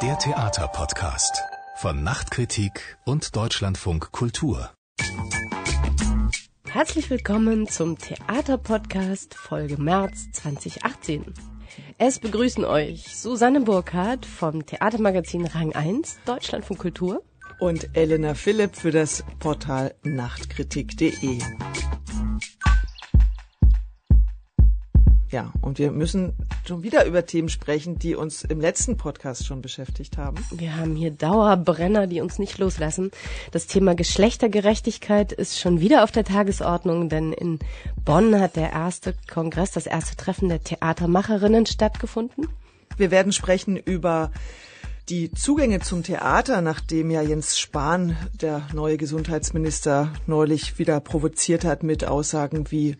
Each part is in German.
Der Theaterpodcast von Nachtkritik und Deutschlandfunk Kultur. Herzlich willkommen zum Theaterpodcast Folge März 2018. Es begrüßen euch Susanne Burkhardt vom Theatermagazin Rang 1 Deutschlandfunk Kultur und Elena Philipp für das Portal Nachtkritik.de. Ja, und wir müssen schon wieder über Themen sprechen, die uns im letzten Podcast schon beschäftigt haben. Wir haben hier Dauerbrenner, die uns nicht loslassen. Das Thema Geschlechtergerechtigkeit ist schon wieder auf der Tagesordnung, denn in Bonn hat der erste Kongress, das erste Treffen der Theatermacherinnen stattgefunden. Wir werden sprechen über die Zugänge zum Theater, nachdem ja Jens Spahn, der neue Gesundheitsminister, neulich wieder provoziert hat mit Aussagen wie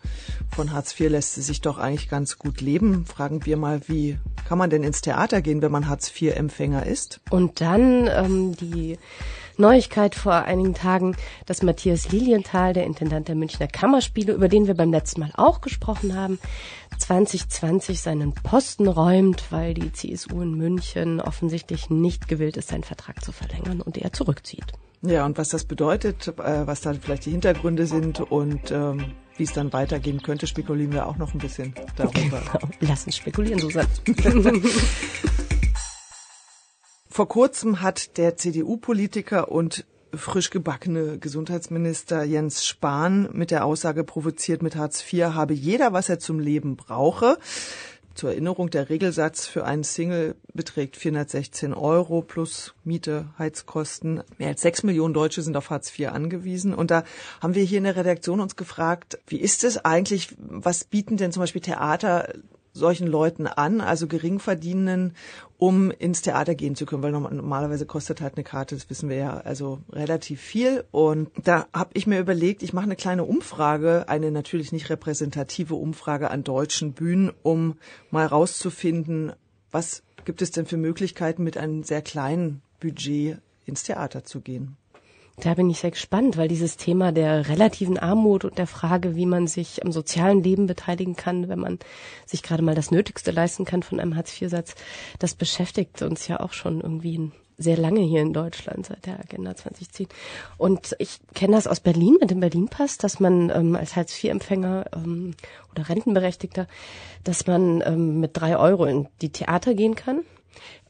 von Hartz IV lässt es sich doch eigentlich ganz gut leben, fragen wir mal, wie kann man denn ins Theater gehen, wenn man Hartz IV-Empfänger ist? Und dann ähm, die Neuigkeit vor einigen Tagen, dass Matthias Lilienthal, der Intendant der Münchner Kammerspiele, über den wir beim letzten Mal auch gesprochen haben, 2020 seinen Posten räumt, weil die CSU in München offensichtlich nicht gewillt ist, seinen Vertrag zu verlängern und er zurückzieht. Ja, und was das bedeutet, äh, was dann vielleicht die Hintergründe sind und ähm, wie es dann weitergehen könnte, spekulieren wir auch noch ein bisschen darüber. Genau. Lass uns spekulieren, Susanne. Vor kurzem hat der CDU-Politiker und frisch gebackene Gesundheitsminister Jens Spahn mit der Aussage provoziert, mit Hartz IV habe jeder, was er zum Leben brauche. Zur Erinnerung, der Regelsatz für einen Single beträgt 416 Euro plus Miete, Heizkosten. Mehr als sechs Millionen Deutsche sind auf Hartz IV angewiesen. Und da haben wir hier in der Redaktion uns gefragt, wie ist es eigentlich, was bieten denn zum Beispiel Theater solchen Leuten an, also Geringverdienenden, um ins Theater gehen zu können, weil normalerweise kostet halt eine Karte, das wissen wir ja, also relativ viel. Und da habe ich mir überlegt, ich mache eine kleine Umfrage, eine natürlich nicht repräsentative Umfrage an deutschen Bühnen, um mal rauszufinden, was gibt es denn für Möglichkeiten, mit einem sehr kleinen Budget ins Theater zu gehen. Da bin ich sehr gespannt, weil dieses Thema der relativen Armut und der Frage, wie man sich am sozialen Leben beteiligen kann, wenn man sich gerade mal das Nötigste leisten kann von einem Hartz-IV-Satz, das beschäftigt uns ja auch schon irgendwie sehr lange hier in Deutschland seit der Agenda 2010. Und ich kenne das aus Berlin mit dem Berlin-Pass, dass man ähm, als Hartz-IV-Empfänger ähm, oder Rentenberechtigter, dass man ähm, mit drei Euro in die Theater gehen kann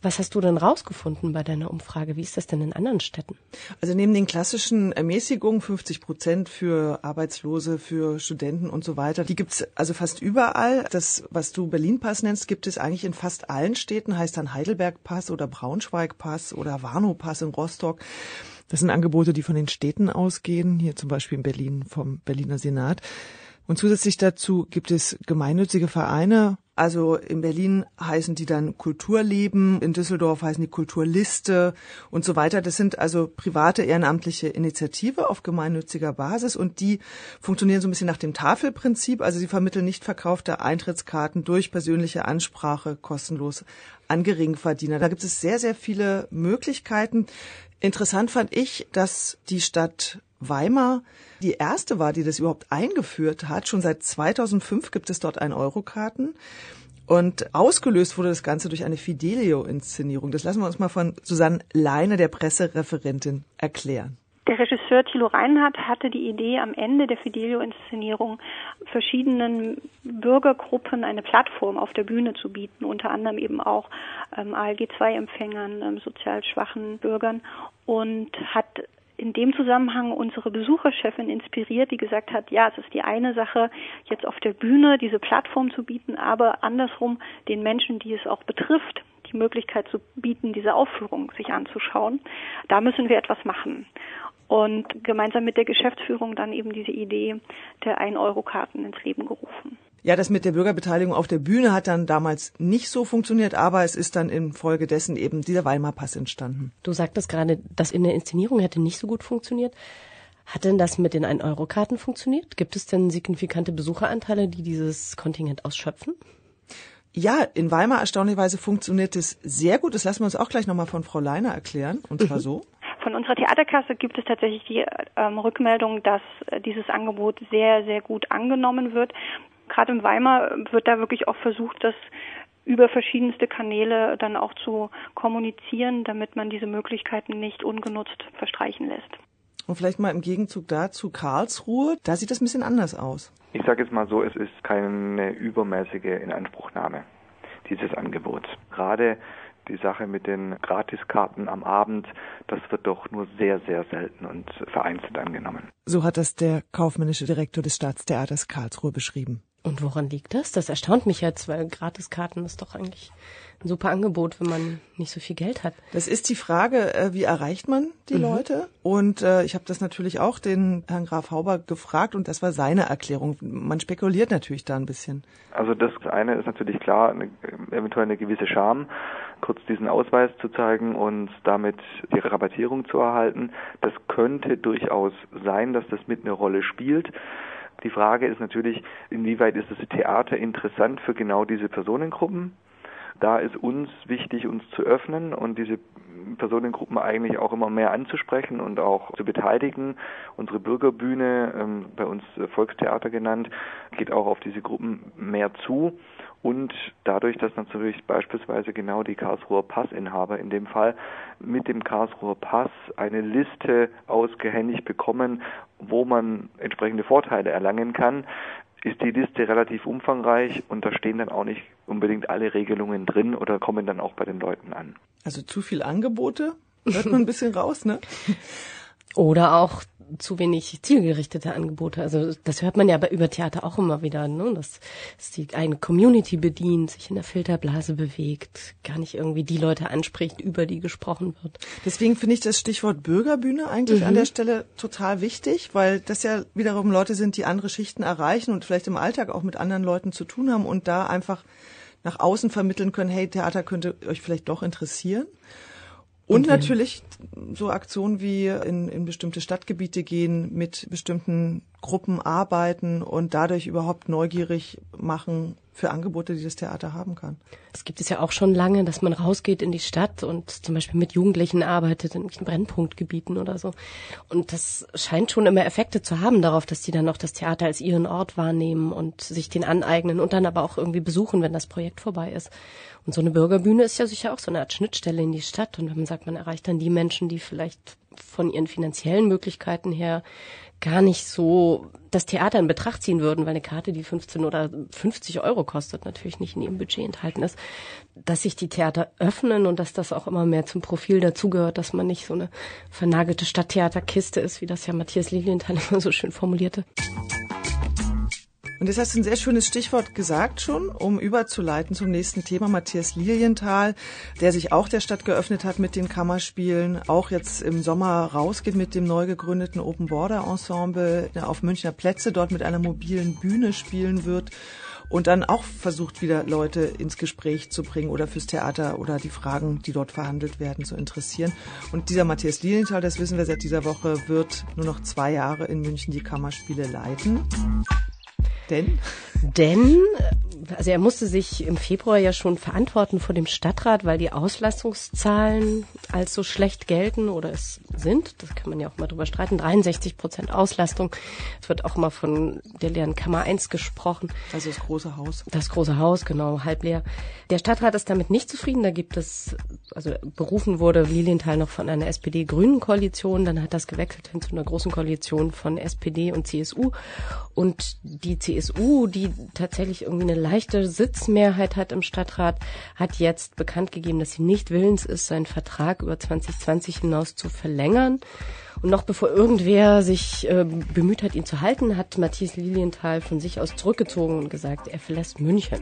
was hast du denn rausgefunden bei deiner Umfrage? Wie ist das denn in anderen Städten? Also neben den klassischen Ermäßigungen, 50 Prozent für Arbeitslose, für Studenten und so weiter, die gibt's also fast überall. Das, was du Berlin-Pass nennst, gibt es eigentlich in fast allen Städten, heißt dann Heidelberg-Pass oder Braunschweig-Pass oder Warnow-Pass in Rostock. Das sind Angebote, die von den Städten ausgehen, hier zum Beispiel in Berlin vom Berliner Senat. Und zusätzlich dazu gibt es gemeinnützige Vereine. Also in Berlin heißen die dann Kulturleben, in Düsseldorf heißen die Kulturliste und so weiter. Das sind also private ehrenamtliche Initiative auf gemeinnütziger Basis und die funktionieren so ein bisschen nach dem Tafelprinzip. Also sie vermitteln nicht verkaufte Eintrittskarten durch persönliche Ansprache kostenlos an Geringverdiener. Da gibt es sehr, sehr viele Möglichkeiten. Interessant fand ich, dass die Stadt Weimar die erste war, die das überhaupt eingeführt hat. Schon seit 2005 gibt es dort ein Euro-Karten. Und ausgelöst wurde das Ganze durch eine Fidelio-Inszenierung. Das lassen wir uns mal von Susanne Leine, der Pressereferentin, erklären. Der Regisseur Thilo Reinhardt hatte die Idee, am Ende der Fidelio-Inszenierung verschiedenen Bürgergruppen eine Plattform auf der Bühne zu bieten, unter anderem eben auch ähm, ALG-2-Empfängern, ähm, sozial schwachen Bürgern und hat in dem Zusammenhang unsere Besucherchefin inspiriert, die gesagt hat, ja, es ist die eine Sache, jetzt auf der Bühne diese Plattform zu bieten, aber andersrum den Menschen, die es auch betrifft, die Möglichkeit zu bieten, diese Aufführung sich anzuschauen. Da müssen wir etwas machen. Und gemeinsam mit der Geschäftsführung dann eben diese Idee der 1-Euro-Karten ins Leben gerufen. Ja, das mit der Bürgerbeteiligung auf der Bühne hat dann damals nicht so funktioniert, aber es ist dann infolgedessen eben dieser Weimar-Pass entstanden. Du sagtest gerade, das in der Inszenierung hätte nicht so gut funktioniert. Hat denn das mit den 1-Euro-Karten funktioniert? Gibt es denn signifikante Besucheranteile, die dieses Kontingent ausschöpfen? Ja, in Weimar erstaunlicherweise funktioniert es sehr gut. Das lassen wir uns auch gleich nochmal von Frau Leiner erklären. Und zwar mhm. so. Von unserer Theaterkasse gibt es tatsächlich die ähm, Rückmeldung, dass äh, dieses Angebot sehr, sehr gut angenommen wird gerade in Weimar wird da wirklich auch versucht, das über verschiedenste Kanäle dann auch zu kommunizieren, damit man diese Möglichkeiten nicht ungenutzt verstreichen lässt. Und vielleicht mal im Gegenzug dazu Karlsruhe, da sieht das ein bisschen anders aus. Ich sage jetzt mal so, es ist keine übermäßige Inanspruchnahme dieses Angebots. Gerade die Sache mit den Gratiskarten am Abend, das wird doch nur sehr, sehr selten und vereinzelt angenommen. So hat das der kaufmännische Direktor des Staatstheaters Karlsruhe beschrieben. Und woran liegt das? Das erstaunt mich jetzt, weil Gratiskarten ist doch eigentlich ein super Angebot, wenn man nicht so viel Geld hat. Das ist die Frage, äh, wie erreicht man die mhm. Leute? Und äh, ich habe das natürlich auch den Herrn Graf Hauber gefragt und das war seine Erklärung. Man spekuliert natürlich da ein bisschen. Also das eine ist natürlich klar, eine, eventuell eine gewisse Scham, kurz diesen Ausweis zu zeigen und damit die Rabattierung zu erhalten. Das könnte durchaus sein, dass das mit eine Rolle spielt. Die Frage ist natürlich, inwieweit ist das Theater interessant für genau diese Personengruppen? Da ist uns wichtig, uns zu öffnen und diese Personengruppen eigentlich auch immer mehr anzusprechen und auch zu beteiligen. Unsere Bürgerbühne, ähm, bei uns Volkstheater genannt, geht auch auf diese Gruppen mehr zu. Und dadurch, dass natürlich beispielsweise genau die Karlsruher Passinhaber in dem Fall mit dem Karlsruher Pass eine Liste ausgehändigt bekommen, wo man entsprechende Vorteile erlangen kann, ist die Liste relativ umfangreich und da stehen dann auch nicht unbedingt alle Regelungen drin oder kommen dann auch bei den Leuten an. Also zu viel Angebote, hört man ein bisschen raus, ne? Oder auch zu wenig zielgerichtete Angebote. Also das hört man ja über Theater auch immer wieder, ne? dass, dass die eine Community bedient, sich in der Filterblase bewegt, gar nicht irgendwie die Leute anspricht, über die gesprochen wird. Deswegen finde ich das Stichwort Bürgerbühne eigentlich mhm. an der Stelle total wichtig, weil das ja wiederum Leute sind, die andere Schichten erreichen und vielleicht im Alltag auch mit anderen Leuten zu tun haben und da einfach nach außen vermitteln können, hey, Theater könnte euch vielleicht doch interessieren. Und natürlich so Aktionen wie in, in bestimmte Stadtgebiete gehen, mit bestimmten Gruppen arbeiten und dadurch überhaupt neugierig machen für Angebote, die das Theater haben kann. Es gibt es ja auch schon lange, dass man rausgeht in die Stadt und zum Beispiel mit Jugendlichen arbeitet in Brennpunktgebieten oder so. Und das scheint schon immer Effekte zu haben darauf, dass die dann auch das Theater als ihren Ort wahrnehmen und sich den aneignen und dann aber auch irgendwie besuchen, wenn das Projekt vorbei ist. Und so eine Bürgerbühne ist ja sicher auch so eine Art Schnittstelle in die Stadt. Und wenn man sagt, man erreicht dann die Menschen, die vielleicht von ihren finanziellen Möglichkeiten her gar nicht so das Theater in Betracht ziehen würden, weil eine Karte, die 15 oder 50 Euro kostet, natürlich nicht in ihrem Budget enthalten ist, dass sich die Theater öffnen und dass das auch immer mehr zum Profil dazugehört, dass man nicht so eine vernagelte Stadttheaterkiste ist, wie das ja Matthias Lilienthal immer so schön formulierte. Und das hast du ein sehr schönes Stichwort gesagt schon, um überzuleiten zum nächsten Thema. Matthias Lilienthal, der sich auch der Stadt geöffnet hat mit den Kammerspielen, auch jetzt im Sommer rausgeht mit dem neu gegründeten Open Border Ensemble auf Münchner Plätze, dort mit einer mobilen Bühne spielen wird und dann auch versucht wieder Leute ins Gespräch zu bringen oder fürs Theater oder die Fragen, die dort verhandelt werden, zu interessieren. Und dieser Matthias Lilienthal, das wissen wir seit dieser Woche, wird nur noch zwei Jahre in München die Kammerspiele leiten. Denn? Denn, also er musste sich im Februar ja schon verantworten vor dem Stadtrat, weil die Auslastungszahlen als so schlecht gelten oder es sind. Das kann man ja auch mal drüber streiten. 63 Prozent Auslastung. Es wird auch immer von der leeren Kammer 1 gesprochen. Also das große Haus. Das große Haus, genau, halb leer. Der Stadtrat ist damit nicht zufrieden. Da gibt es, also berufen wurde Lilienthal noch von einer SPD-Grünen-Koalition. Dann hat das gewechselt hin zu einer großen Koalition von SPD und CSU. Und die CSU, die tatsächlich irgendwie eine leichte Sitzmehrheit hat im Stadtrat, hat jetzt bekannt gegeben, dass sie nicht willens ist, seinen Vertrag über 2020 hinaus zu verlängern. Und noch bevor irgendwer sich äh, bemüht hat, ihn zu halten, hat Matthias Lilienthal von sich aus zurückgezogen und gesagt, er verlässt München.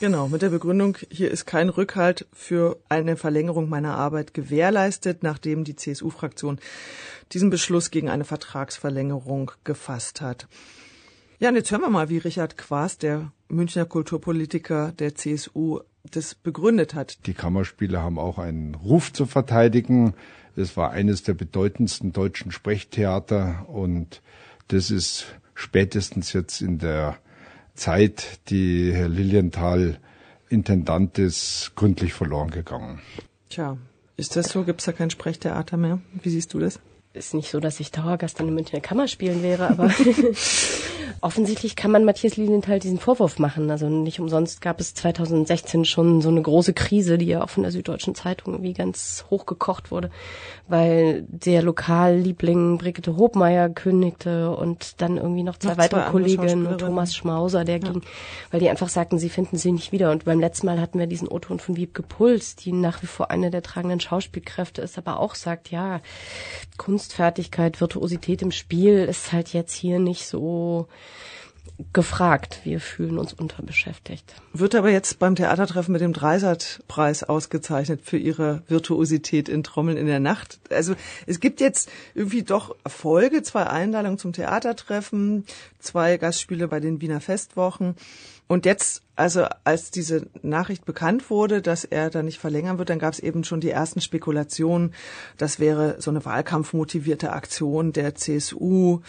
Genau, mit der Begründung, hier ist kein Rückhalt für eine Verlängerung meiner Arbeit gewährleistet, nachdem die CSU-Fraktion diesen Beschluss gegen eine Vertragsverlängerung gefasst hat. Ja, und jetzt hören wir mal, wie Richard Quaas, der Münchner Kulturpolitiker der CSU, das begründet hat. Die Kammerspiele haben auch einen Ruf zu verteidigen. Es war eines der bedeutendsten deutschen Sprechtheater und das ist spätestens jetzt in der Zeit, die Herr Lilienthal Intendant ist, gründlich verloren gegangen. Tja, ist das so? Gibt es da kein Sprechtheater mehr? Wie siehst du das? Ist nicht so, dass ich Dauergast in den Münchner Kammerspielen wäre, aber offensichtlich kann man Matthias Lilienthal diesen Vorwurf machen. Also nicht umsonst gab es 2016 schon so eine große Krise, die ja auch von der Süddeutschen Zeitung irgendwie ganz hochgekocht wurde, weil der Lokalliebling Brigitte Hobmeier kündigte und dann irgendwie noch zwei noch weitere zwei Kolleginnen und Thomas Schmauser, der ja. ging, weil die einfach sagten, sie finden sie nicht wieder. Und beim letzten Mal hatten wir diesen O-Ton von Wiebke Puls, die nach wie vor eine der tragenden Schauspielkräfte ist, aber auch sagt, ja, Kunstfertigkeit, Virtuosität im Spiel ist halt jetzt hier nicht so gefragt. Wir fühlen uns unterbeschäftigt. Wird aber jetzt beim Theatertreffen mit dem Dreisat-Preis ausgezeichnet für ihre Virtuosität in Trommeln in der Nacht. Also es gibt jetzt irgendwie doch Erfolge, zwei Einladungen zum Theatertreffen, zwei Gastspiele bei den Wiener Festwochen. Und jetzt, also als diese Nachricht bekannt wurde, dass er da nicht verlängern wird, dann gab es eben schon die ersten Spekulationen, das wäre so eine wahlkampfmotivierte Aktion der CSU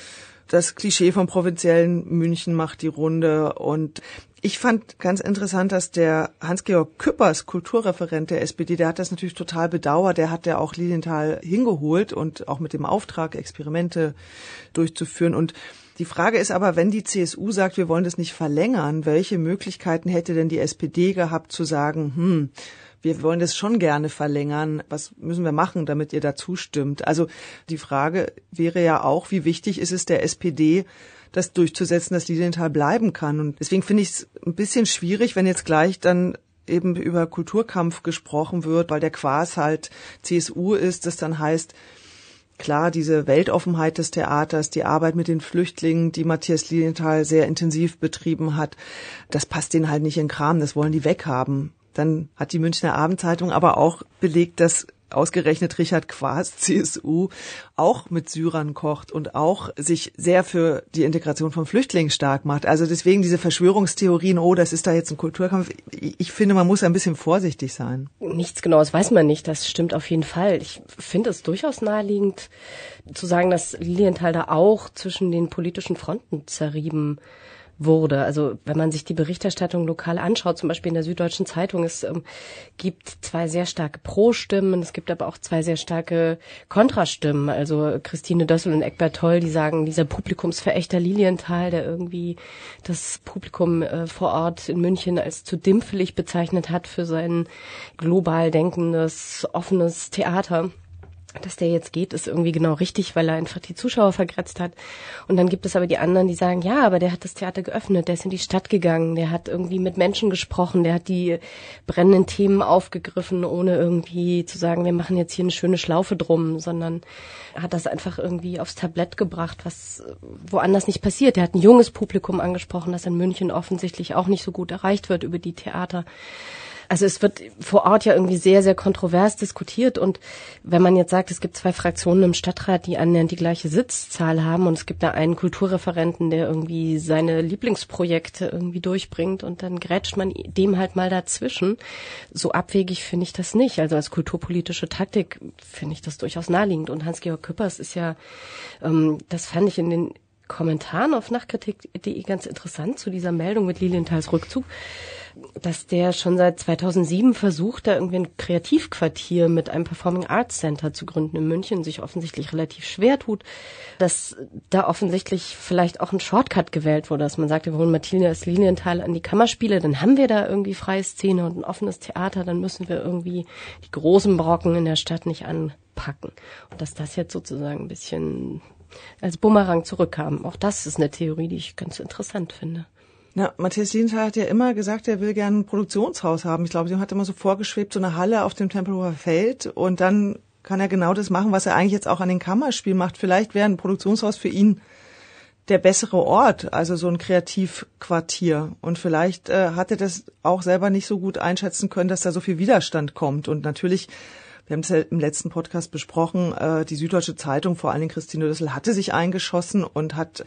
das Klischee vom provinziellen München macht die Runde und ich fand ganz interessant, dass der Hans-Georg Küppers, Kulturreferent der SPD, der hat das natürlich total bedauert. Der hat ja auch Lilienthal hingeholt und auch mit dem Auftrag, Experimente durchzuführen. Und die Frage ist aber, wenn die CSU sagt, wir wollen das nicht verlängern, welche Möglichkeiten hätte denn die SPD gehabt zu sagen, hm, wir wollen das schon gerne verlängern. Was müssen wir machen, damit ihr dazu stimmt? Also die Frage wäre ja auch, wie wichtig ist es der SPD, das durchzusetzen, dass Lilienthal bleiben kann. Und deswegen finde ich es ein bisschen schwierig, wenn jetzt gleich dann eben über Kulturkampf gesprochen wird, weil der Quas halt CSU ist, das dann heißt, klar, diese Weltoffenheit des Theaters, die Arbeit mit den Flüchtlingen, die Matthias Lilienthal sehr intensiv betrieben hat, das passt denen halt nicht in Kram, das wollen die weghaben. Dann hat die Münchner Abendzeitung aber auch belegt, dass ausgerechnet Richard Quas, CSU, auch mit Syrern kocht und auch sich sehr für die Integration von Flüchtlingen stark macht. Also deswegen diese Verschwörungstheorien, oh, das ist da jetzt ein Kulturkampf. Ich finde, man muss ein bisschen vorsichtig sein. Nichts Genaues weiß man nicht. Das stimmt auf jeden Fall. Ich finde es durchaus naheliegend zu sagen, dass Lilienthal da auch zwischen den politischen Fronten zerrieben wurde. Also wenn man sich die Berichterstattung lokal anschaut, zum Beispiel in der Süddeutschen Zeitung, es ähm, gibt zwei sehr starke Pro-Stimmen, es gibt aber auch zwei sehr starke Kontrastimmen. Also Christine Dössel und Eckbert Toll, die sagen, dieser Publikumsverächter Lilienthal, der irgendwie das Publikum äh, vor Ort in München als zu dimpfelig bezeichnet hat für sein global denkendes, offenes Theater dass der jetzt geht, ist irgendwie genau richtig, weil er einfach die Zuschauer vergrätzt hat. Und dann gibt es aber die anderen, die sagen, ja, aber der hat das Theater geöffnet, der ist in die Stadt gegangen, der hat irgendwie mit Menschen gesprochen, der hat die brennenden Themen aufgegriffen, ohne irgendwie zu sagen, wir machen jetzt hier eine schöne Schlaufe drum, sondern hat das einfach irgendwie aufs Tablett gebracht, was woanders nicht passiert. Der hat ein junges Publikum angesprochen, das in München offensichtlich auch nicht so gut erreicht wird über die Theater. Also es wird vor Ort ja irgendwie sehr, sehr kontrovers diskutiert und wenn man jetzt sagt, es gibt zwei Fraktionen im Stadtrat, die annähernd die gleiche Sitzzahl haben und es gibt da einen Kulturreferenten, der irgendwie seine Lieblingsprojekte irgendwie durchbringt und dann grätscht man dem halt mal dazwischen. So abwegig finde ich das nicht. Also als kulturpolitische Taktik finde ich das durchaus naheliegend und Hans-Georg Küppers ist ja, ähm, das fand ich in den Kommentaren auf Nachkritik.de ganz interessant zu dieser Meldung mit Lilienthals Rückzug dass der schon seit 2007 versucht, da irgendwie ein Kreativquartier mit einem Performing Arts Center zu gründen in München, sich offensichtlich relativ schwer tut, dass da offensichtlich vielleicht auch ein Shortcut gewählt wurde, dass man sagt, wir holen Matthias Linienthal an die Kammerspiele, dann haben wir da irgendwie freie Szene und ein offenes Theater, dann müssen wir irgendwie die großen Brocken in der Stadt nicht anpacken. Und dass das jetzt sozusagen ein bisschen als Bumerang zurückkam. Auch das ist eine Theorie, die ich ganz interessant finde. Na, Matthias Lienthal hat ja immer gesagt, er will gerne ein Produktionshaus haben. Ich glaube, ihm hat immer so vorgeschwebt, so eine Halle auf dem Tempelhofer Feld und dann kann er genau das machen, was er eigentlich jetzt auch an den Kammerspielen macht. Vielleicht wäre ein Produktionshaus für ihn der bessere Ort, also so ein Kreativquartier. Und vielleicht äh, hat er das auch selber nicht so gut einschätzen können, dass da so viel Widerstand kommt. Und natürlich, wir haben es ja im letzten Podcast besprochen, äh, die Süddeutsche Zeitung, vor allen Dingen Christine Düssel, hatte sich eingeschossen und hat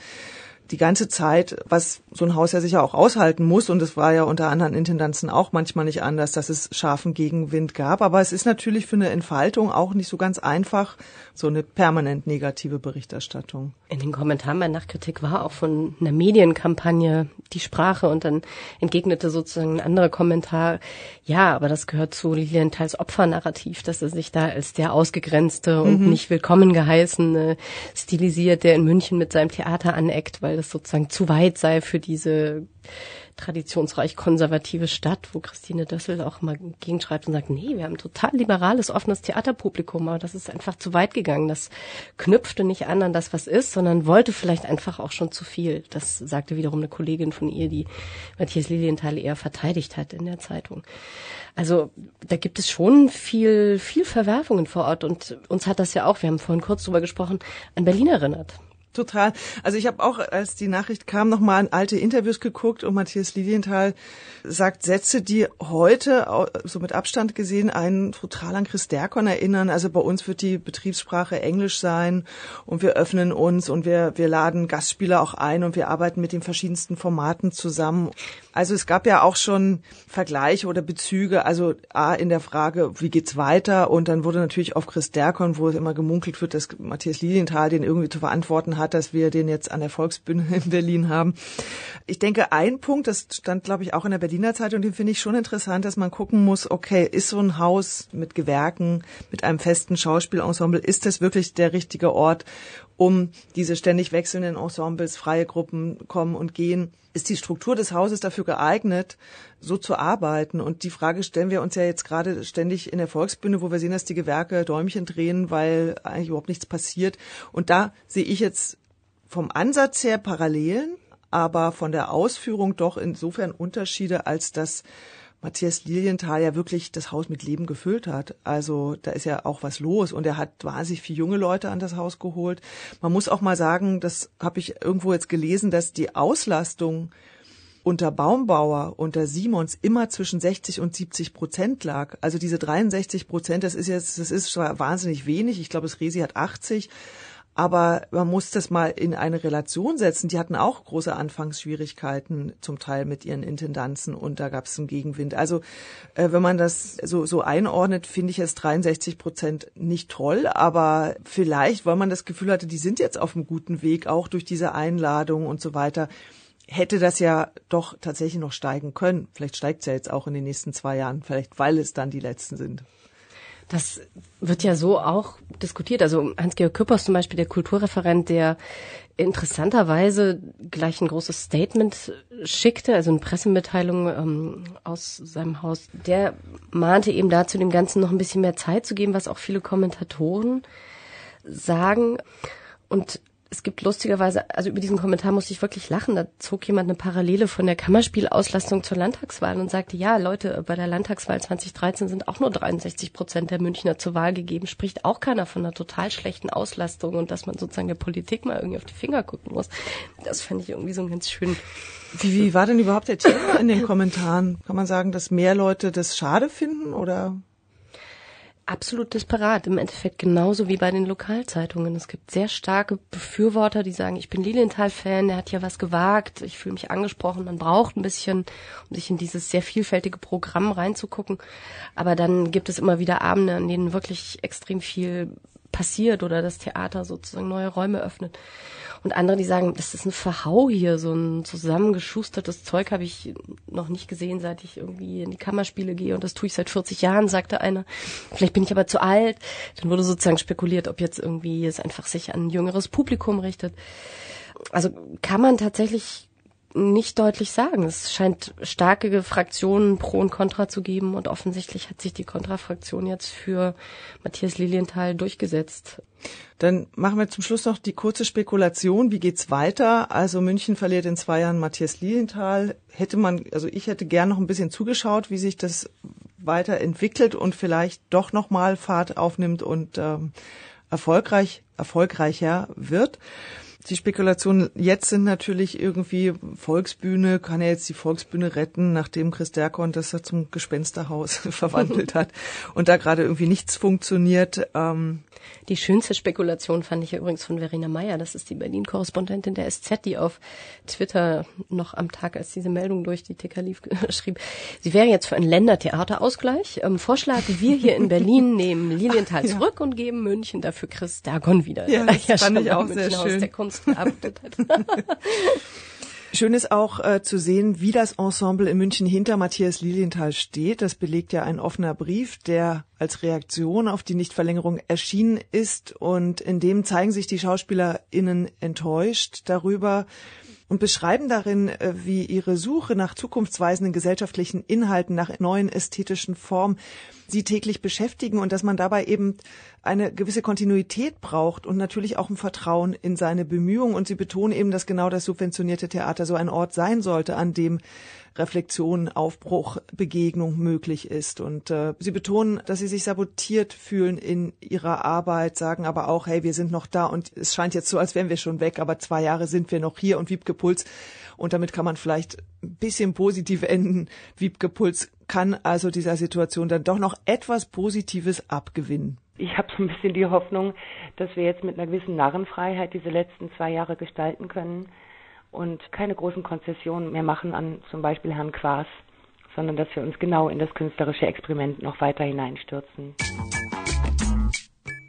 die ganze Zeit, was so ein Haus ja sicher auch aushalten muss, und es war ja unter anderen Intendanzen auch manchmal nicht anders, dass es scharfen Gegenwind gab. Aber es ist natürlich für eine Entfaltung auch nicht so ganz einfach, so eine permanent negative Berichterstattung. In den Kommentaren bei Nachkritik war auch von einer Medienkampagne die Sprache und dann entgegnete sozusagen ein anderer Kommentar, ja, aber das gehört zu Lilienthal's Opfernarrativ, dass er sich da als der Ausgegrenzte und mhm. nicht willkommen geheißene stilisiert, der in München mit seinem Theater aneckt, weil es sozusagen zu weit sei für diese traditionsreich konservative Stadt, wo Christine Dössel auch mal gegenschreibt und sagt, nee, wir haben ein total liberales, offenes Theaterpublikum, aber das ist einfach zu weit gegangen. Das knüpfte nicht an an das, was ist, sondern wollte vielleicht einfach auch schon zu viel. Das sagte wiederum eine Kollegin von ihr, die Matthias Lilienthal eher verteidigt hat in der Zeitung. Also da gibt es schon viel, viel Verwerfungen vor Ort und uns hat das ja auch, wir haben vorhin kurz drüber gesprochen, an Berlin erinnert. Total. Also ich habe auch, als die Nachricht kam, nochmal an alte Interviews geguckt und Matthias Lilienthal sagt Sätze, die heute, so mit Abstand gesehen, einen total an Chris Derkon erinnern. Also bei uns wird die Betriebssprache Englisch sein und wir öffnen uns und wir, wir laden Gastspieler auch ein und wir arbeiten mit den verschiedensten Formaten zusammen. Also es gab ja auch schon Vergleiche oder Bezüge, also A in der Frage, wie geht's weiter? Und dann wurde natürlich auf Chris Derkon, wo es immer gemunkelt wird, dass Matthias Lilienthal den irgendwie zu verantworten hat, dass wir den jetzt an der Volksbühne in Berlin haben. Ich denke, ein Punkt, das stand, glaube ich, auch in der Berliner Zeitung, den finde ich schon interessant, dass man gucken muss, okay, ist so ein Haus mit Gewerken, mit einem festen Schauspielensemble, ist das wirklich der richtige Ort, um diese ständig wechselnden Ensembles, freie Gruppen kommen und gehen? Ist die Struktur des Hauses dafür geeignet, so zu arbeiten? Und die Frage stellen wir uns ja jetzt gerade ständig in der Volksbühne, wo wir sehen, dass die Gewerke Däumchen drehen, weil eigentlich überhaupt nichts passiert. Und da sehe ich jetzt vom Ansatz her Parallelen, aber von der Ausführung doch insofern Unterschiede, als dass Matthias Lilienthal ja wirklich das Haus mit Leben gefüllt hat. Also da ist ja auch was los und er hat wahnsinnig viele junge Leute an das Haus geholt. Man muss auch mal sagen, das habe ich irgendwo jetzt gelesen, dass die Auslastung unter Baumbauer, unter Simons immer zwischen 60 und 70 Prozent lag. Also diese 63 Prozent, das ist jetzt, das ist zwar wahnsinnig wenig. Ich glaube, das Resi hat 80. Aber man muss das mal in eine Relation setzen. Die hatten auch große Anfangsschwierigkeiten, zum Teil mit ihren Intendanzen und da gab es einen Gegenwind. Also äh, wenn man das so, so einordnet, finde ich es 63 Prozent nicht toll, aber vielleicht, weil man das Gefühl hatte, die sind jetzt auf einem guten Weg, auch durch diese Einladung und so weiter, hätte das ja doch tatsächlich noch steigen können. Vielleicht steigt es ja jetzt auch in den nächsten zwei Jahren, vielleicht weil es dann die letzten sind. Das wird ja so auch diskutiert. Also Hans-Georg Küppers zum Beispiel, der Kulturreferent, der interessanterweise gleich ein großes Statement schickte, also eine Pressemitteilung ähm, aus seinem Haus, der mahnte eben dazu, dem Ganzen noch ein bisschen mehr Zeit zu geben, was auch viele Kommentatoren sagen. Und es gibt lustigerweise, also über diesen Kommentar musste ich wirklich lachen. Da zog jemand eine Parallele von der Kammerspielauslastung zur Landtagswahl und sagte, ja, Leute, bei der Landtagswahl 2013 sind auch nur 63 Prozent der Münchner zur Wahl gegeben. Spricht auch keiner von einer total schlechten Auslastung und dass man sozusagen der Politik mal irgendwie auf die Finger gucken muss. Das fand ich irgendwie so ein ganz schön. Wie, wie war denn überhaupt der Thema in den Kommentaren? Kann man sagen, dass mehr Leute das schade finden oder? Absolut disparat. Im Endeffekt genauso wie bei den Lokalzeitungen. Es gibt sehr starke Befürworter, die sagen, ich bin Lilienthal-Fan, der hat ja was gewagt, ich fühle mich angesprochen. Man braucht ein bisschen, um sich in dieses sehr vielfältige Programm reinzugucken. Aber dann gibt es immer wieder Abende, an denen wirklich extrem viel passiert oder das Theater sozusagen neue Räume öffnet. Und andere, die sagen, das ist ein Verhau hier, so ein zusammengeschustertes Zeug habe ich noch nicht gesehen, seit ich irgendwie in die Kammerspiele gehe und das tue ich seit 40 Jahren, sagte einer. Vielleicht bin ich aber zu alt. Dann wurde sozusagen spekuliert, ob jetzt irgendwie es einfach sich an ein jüngeres Publikum richtet. Also kann man tatsächlich nicht deutlich sagen. Es scheint starke Fraktionen pro und contra zu geben und offensichtlich hat sich die Kontrafraktion jetzt für Matthias Lilienthal durchgesetzt. Dann machen wir zum Schluss noch die kurze Spekulation. Wie geht's weiter? Also München verliert in zwei Jahren Matthias Lilienthal. Hätte man, also ich hätte gern noch ein bisschen zugeschaut, wie sich das weiterentwickelt und vielleicht doch nochmal Fahrt aufnimmt und ähm, erfolgreich, erfolgreicher wird die Spekulationen jetzt sind natürlich irgendwie Volksbühne, kann er jetzt die Volksbühne retten, nachdem Chris Derkon das ja zum Gespensterhaus verwandelt hat und da gerade irgendwie nichts funktioniert. Ähm, die schönste Spekulation fand ich ja übrigens von Verena Meyer, das ist die Berlin-Korrespondentin der SZ, die auf Twitter noch am Tag, als diese Meldung durch die Ticker lief, schrieb, sie wäre jetzt für einen Ländertheaterausgleich. Ähm, Vorschlag, wir hier in Berlin nehmen Lilienthal zurück ja. und geben München dafür Chris Dagon wieder. Ja, das ja, fand ich auch sehr schön. Kunst gearbeitet hat. Schön ist auch äh, zu sehen, wie das Ensemble in München hinter Matthias Lilienthal steht. Das belegt ja ein offener Brief, der als Reaktion auf die Nichtverlängerung erschienen ist. Und in dem zeigen sich die SchauspielerInnen enttäuscht darüber, und beschreiben darin, äh, wie ihre Suche nach zukunftsweisenden gesellschaftlichen Inhalten, nach neuen ästhetischen Formen sie täglich beschäftigen und dass man dabei eben eine gewisse Kontinuität braucht und natürlich auch ein Vertrauen in seine Bemühungen. Und sie betonen eben, dass genau das subventionierte Theater so ein Ort sein sollte, an dem Reflexion, Aufbruch, Begegnung möglich ist. Und äh, sie betonen, dass sie sich sabotiert fühlen in ihrer Arbeit, sagen aber auch, hey, wir sind noch da und es scheint jetzt so, als wären wir schon weg, aber zwei Jahre sind wir noch hier und Wiebke Puls. Und damit kann man vielleicht ein bisschen positiv enden. Wiebke Puls kann also dieser Situation dann doch noch etwas Positives abgewinnen. Ich habe so ein bisschen die Hoffnung, dass wir jetzt mit einer gewissen Narrenfreiheit diese letzten zwei Jahre gestalten können und keine großen Konzessionen mehr machen an zum Beispiel Herrn Quaas, sondern dass wir uns genau in das künstlerische Experiment noch weiter hineinstürzen.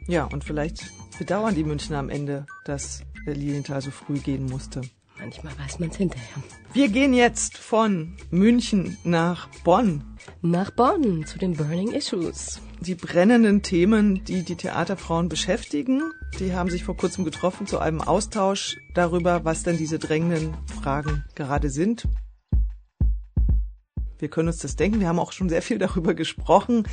Ja, und vielleicht bedauern die Münchner am Ende, dass Lilienthal so früh gehen musste. Manchmal weiß man es hinterher. Wir gehen jetzt von München nach Bonn. Nach Bonn zu den Burning Issues. Die brennenden Themen, die die Theaterfrauen beschäftigen, die haben sich vor kurzem getroffen zu einem Austausch darüber, was denn diese drängenden Fragen gerade sind. Wir können uns das denken. Wir haben auch schon sehr viel darüber gesprochen.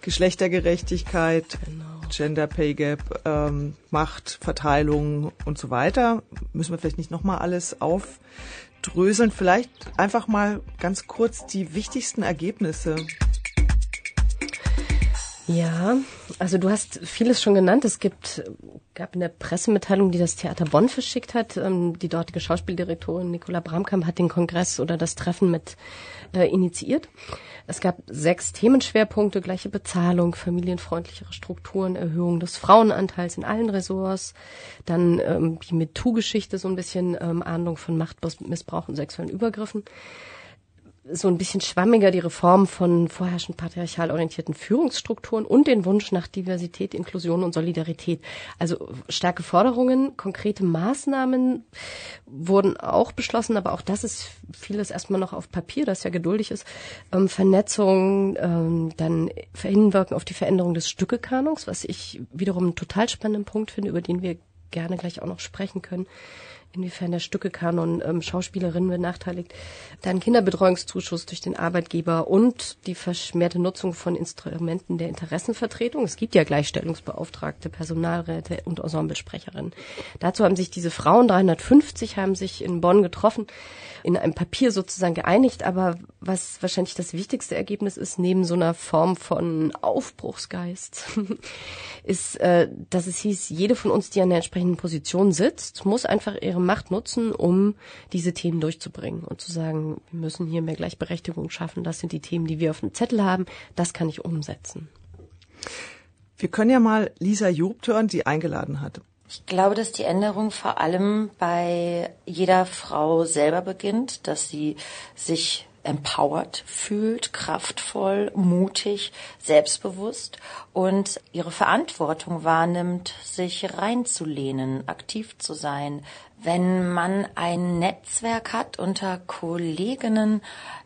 Geschlechtergerechtigkeit, genau. Gender Pay Gap, ähm, Machtverteilung und so weiter. Müssen wir vielleicht nicht nochmal alles aufdröseln. Vielleicht einfach mal ganz kurz die wichtigsten Ergebnisse. Ja, also du hast vieles schon genannt. Es gibt, gab eine Pressemitteilung, die das Theater Bonn verschickt hat. Ähm, die dortige Schauspieldirektorin Nicola Bramkamp hat den Kongress oder das Treffen mit äh, initiiert. Es gab sechs Themenschwerpunkte, gleiche Bezahlung, familienfreundlichere Strukturen, Erhöhung des Frauenanteils in allen Ressorts, dann ähm, die MeToo-Geschichte, so ein bisschen ähm, Ahndung von Machtmissbrauch und sexuellen Übergriffen so ein bisschen schwammiger die Reform von vorherrschend patriarchal orientierten Führungsstrukturen und den Wunsch nach Diversität, Inklusion und Solidarität. Also starke Forderungen, konkrete Maßnahmen wurden auch beschlossen, aber auch das ist vieles erstmal noch auf Papier, das ja geduldig ist. Ähm, Vernetzung, ähm, dann hinwirken auf die Veränderung des Stückekanons, was ich wiederum einen total spannenden Punkt finde, über den wir gerne gleich auch noch sprechen können inwiefern der Stückekanon ähm, Schauspielerinnen benachteiligt. Dann Kinderbetreuungszuschuss durch den Arbeitgeber und die verschmähte Nutzung von Instrumenten der Interessenvertretung. Es gibt ja Gleichstellungsbeauftragte, Personalräte und Ensemblesprecherinnen. Dazu haben sich diese Frauen, 350, haben sich in Bonn getroffen in einem Papier sozusagen geeinigt. Aber was wahrscheinlich das wichtigste Ergebnis ist, neben so einer Form von Aufbruchsgeist, ist, äh, dass es hieß, jede von uns, die an der entsprechenden Position sitzt, muss einfach ihre Macht nutzen, um diese Themen durchzubringen und zu sagen, wir müssen hier mehr Gleichberechtigung schaffen. Das sind die Themen, die wir auf dem Zettel haben. Das kann ich umsetzen. Wir können ja mal Lisa Jobt hören, die eingeladen hat. Ich glaube, dass die Änderung vor allem bei jeder Frau selber beginnt, dass sie sich empowered fühlt, kraftvoll, mutig, selbstbewusst und ihre Verantwortung wahrnimmt, sich reinzulehnen, aktiv zu sein. Wenn man ein Netzwerk hat unter Kolleginnen,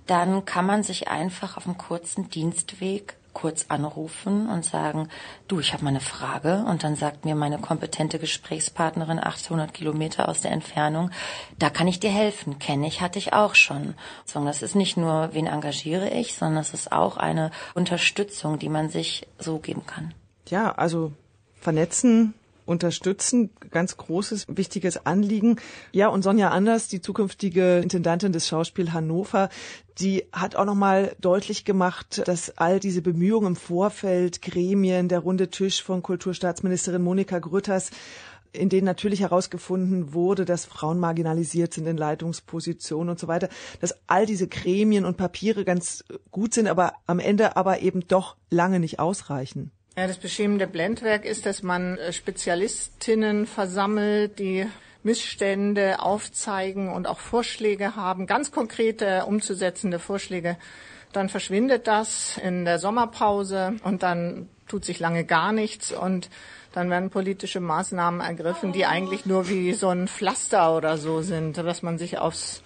dann kann man sich einfach auf einem kurzen Dienstweg kurz anrufen und sagen, du, ich habe mal eine Frage. Und dann sagt mir meine kompetente Gesprächspartnerin 800 Kilometer aus der Entfernung, da kann ich dir helfen, kenne ich, hatte ich auch schon. Das ist nicht nur, wen engagiere ich, sondern es ist auch eine Unterstützung, die man sich so geben kann. Ja, also vernetzen, unterstützen. Ganz großes, wichtiges Anliegen. Ja, und Sonja Anders, die zukünftige Intendantin des Schauspiel Hannover, die hat auch nochmal deutlich gemacht, dass all diese Bemühungen im Vorfeld, Gremien, der runde Tisch von Kulturstaatsministerin Monika Grütters, in denen natürlich herausgefunden wurde, dass Frauen marginalisiert sind in Leitungspositionen und so weiter, dass all diese Gremien und Papiere ganz gut sind, aber am Ende aber eben doch lange nicht ausreichen. Ja, das beschämende Blendwerk ist, dass man äh, Spezialistinnen versammelt, die Missstände aufzeigen und auch Vorschläge haben, ganz konkrete umzusetzende Vorschläge. Dann verschwindet das in der Sommerpause und dann tut sich lange gar nichts und dann werden politische Maßnahmen ergriffen, die eigentlich nur wie so ein Pflaster oder so sind, dass man sich aufs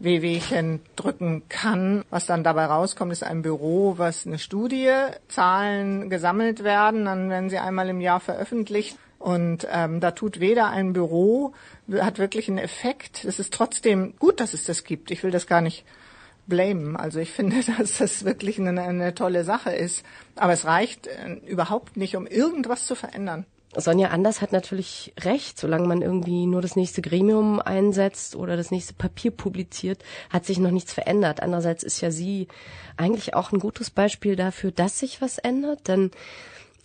Wehwehchen drücken kann. Was dann dabei rauskommt, ist ein Büro, was eine Studie, Zahlen gesammelt werden, dann werden sie einmal im Jahr veröffentlicht. Und ähm, da tut weder ein Büro, hat wirklich einen Effekt. Es ist trotzdem gut, dass es das gibt. Ich will das gar nicht blamen. Also ich finde, dass das wirklich eine, eine tolle Sache ist. Aber es reicht äh, überhaupt nicht, um irgendwas zu verändern. Sonja Anders hat natürlich recht, solange man irgendwie nur das nächste Gremium einsetzt oder das nächste Papier publiziert, hat sich noch nichts verändert. Andererseits ist ja sie eigentlich auch ein gutes Beispiel dafür, dass sich was ändert, denn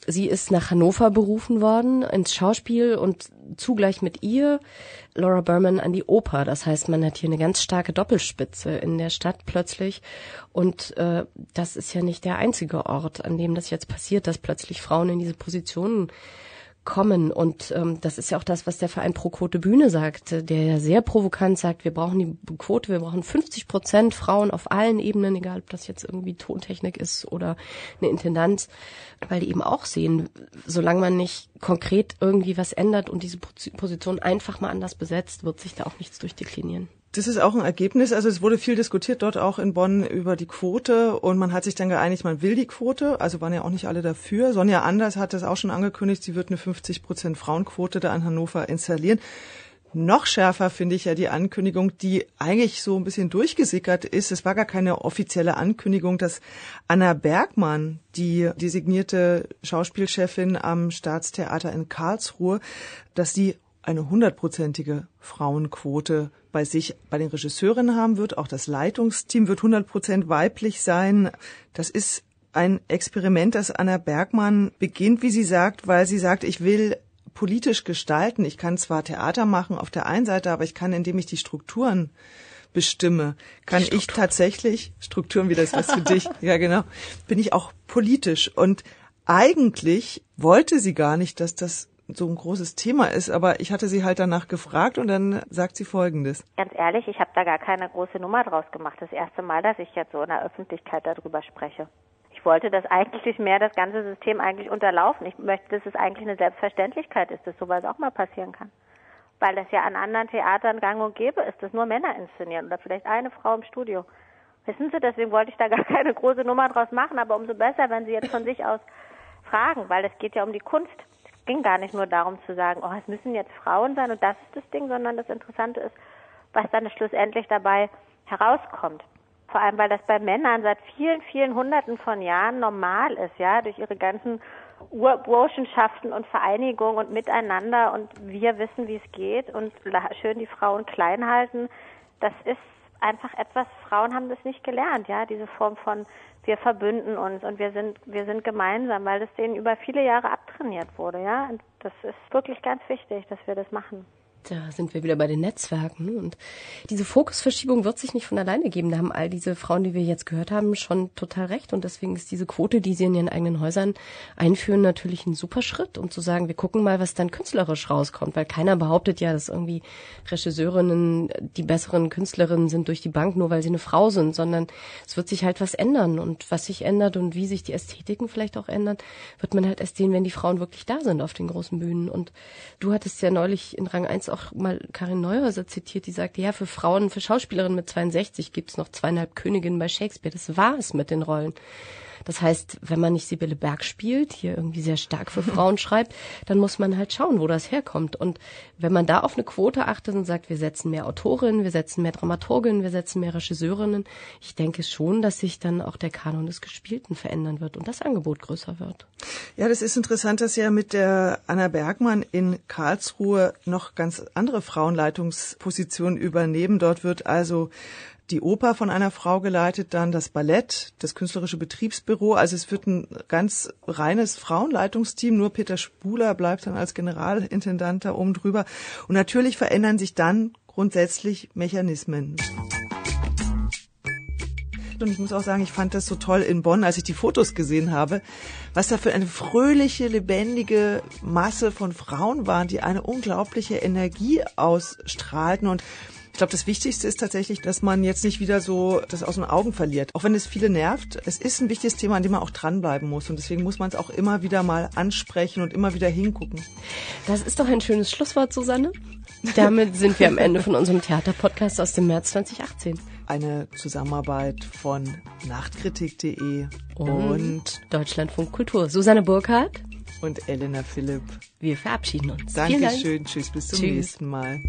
sie ist nach Hannover berufen worden ins Schauspiel und zugleich mit ihr Laura Berman an die Oper. Das heißt, man hat hier eine ganz starke Doppelspitze in der Stadt plötzlich. Und äh, das ist ja nicht der einzige Ort, an dem das jetzt passiert, dass plötzlich Frauen in diese Positionen kommen. Und ähm, das ist ja auch das, was der Verein Pro Quote Bühne sagt, der ja sehr provokant sagt, wir brauchen die Quote, wir brauchen 50 Prozent Frauen auf allen Ebenen, egal ob das jetzt irgendwie Tontechnik ist oder eine Intendanz, weil die eben auch sehen, solange man nicht konkret irgendwie was ändert und diese Position einfach mal anders besetzt, wird sich da auch nichts durchdeklinieren. Das ist auch ein Ergebnis. Also es wurde viel diskutiert dort auch in Bonn über die Quote und man hat sich dann geeinigt, man will die Quote. Also waren ja auch nicht alle dafür. Sonja Anders hat das auch schon angekündigt, sie wird eine 50 Prozent Frauenquote da in Hannover installieren. Noch schärfer finde ich ja die Ankündigung, die eigentlich so ein bisschen durchgesickert ist. Es war gar keine offizielle Ankündigung, dass Anna Bergmann, die designierte Schauspielchefin am Staatstheater in Karlsruhe, dass sie eine hundertprozentige Frauenquote bei sich, bei den Regisseurinnen haben wird. Auch das Leitungsteam wird 100 Prozent weiblich sein. Das ist ein Experiment, das Anna Bergmann beginnt, wie sie sagt, weil sie sagt, ich will politisch gestalten. Ich kann zwar Theater machen auf der einen Seite, aber ich kann, indem ich die Strukturen bestimme, kann ich tatsächlich, Strukturen wie das was für dich, ja genau, bin ich auch politisch. Und eigentlich wollte sie gar nicht, dass das so ein großes Thema ist, aber ich hatte sie halt danach gefragt und dann sagt sie Folgendes. Ganz ehrlich, ich habe da gar keine große Nummer draus gemacht. Das erste Mal, dass ich jetzt so in der Öffentlichkeit darüber spreche. Ich wollte das eigentlich mehr, das ganze System eigentlich unterlaufen. Ich möchte, dass es eigentlich eine Selbstverständlichkeit ist, dass sowas auch mal passieren kann. Weil das ja an anderen Theatern gang und gäbe ist, dass nur Männer inszenieren oder vielleicht eine Frau im Studio. Wissen Sie, deswegen wollte ich da gar keine große Nummer draus machen, aber umso besser, wenn Sie jetzt von sich aus fragen, weil es geht ja um die Kunst ging gar nicht nur darum zu sagen, oh, es müssen jetzt Frauen sein und das ist das Ding, sondern das Interessante ist, was dann schlussendlich dabei herauskommt. Vor allem, weil das bei Männern seit vielen, vielen Hunderten von Jahren normal ist, ja, durch ihre ganzen Burschenschaften und Vereinigungen und Miteinander und wir wissen, wie es geht und schön die Frauen klein halten. Das ist einfach etwas, Frauen haben das nicht gelernt, ja, diese Form von wir verbünden uns und wir sind, wir sind gemeinsam, weil das denen über viele Jahre abtrainiert wurde, ja. Und das ist wirklich ganz wichtig, dass wir das machen. Da sind wir wieder bei den Netzwerken. Ne? Und diese Fokusverschiebung wird sich nicht von alleine geben. Da haben all diese Frauen, die wir jetzt gehört haben, schon total recht. Und deswegen ist diese Quote, die sie in ihren eigenen Häusern einführen, natürlich ein super Schritt, um zu sagen, wir gucken mal, was dann künstlerisch rauskommt. Weil keiner behauptet ja, dass irgendwie Regisseurinnen die besseren Künstlerinnen sind durch die Bank, nur weil sie eine Frau sind, sondern es wird sich halt was ändern. Und was sich ändert und wie sich die Ästhetiken vielleicht auch ändern, wird man halt erst sehen, wenn die Frauen wirklich da sind auf den großen Bühnen. Und du hattest ja neulich in Rang 1 auch mal Karin Neuhäuser zitiert, die sagte, ja, für Frauen, für Schauspielerinnen mit 62 gibt's noch zweieinhalb Königinnen bei Shakespeare. Das war es mit den Rollen. Das heißt, wenn man nicht Sibylle Berg spielt, hier irgendwie sehr stark für Frauen schreibt, dann muss man halt schauen, wo das herkommt. Und wenn man da auf eine Quote achtet und sagt, wir setzen mehr Autorinnen, wir setzen mehr Dramaturginnen, wir setzen mehr Regisseurinnen, ich denke schon, dass sich dann auch der Kanon des Gespielten verändern wird und das Angebot größer wird. Ja, das ist interessant, dass ja mit der Anna Bergmann in Karlsruhe noch ganz andere Frauenleitungspositionen übernehmen. Dort wird also die Oper von einer Frau geleitet, dann das Ballett, das künstlerische Betriebsbüro. Also es wird ein ganz reines Frauenleitungsteam. Nur Peter Spuler bleibt dann als Generalintendant da oben drüber. Und natürlich verändern sich dann grundsätzlich Mechanismen. Und ich muss auch sagen, ich fand das so toll in Bonn, als ich die Fotos gesehen habe, was da für eine fröhliche, lebendige Masse von Frauen waren, die eine unglaubliche Energie ausstrahlten und ich glaube, das Wichtigste ist tatsächlich, dass man jetzt nicht wieder so das aus den Augen verliert. Auch wenn es viele nervt, es ist ein wichtiges Thema, an dem man auch dranbleiben muss. Und deswegen muss man es auch immer wieder mal ansprechen und immer wieder hingucken. Das ist doch ein schönes Schlusswort, Susanne. Damit sind wir am Ende von unserem Theaterpodcast aus dem März 2018 eine Zusammenarbeit von nachtkritik.de und, und, Deutschlandfunk Kultur. Susanne Burkhardt und Elena Philipp. Wir verabschieden uns. Dankeschön. Tschüss, bis zum Tschüss. nächsten Mal.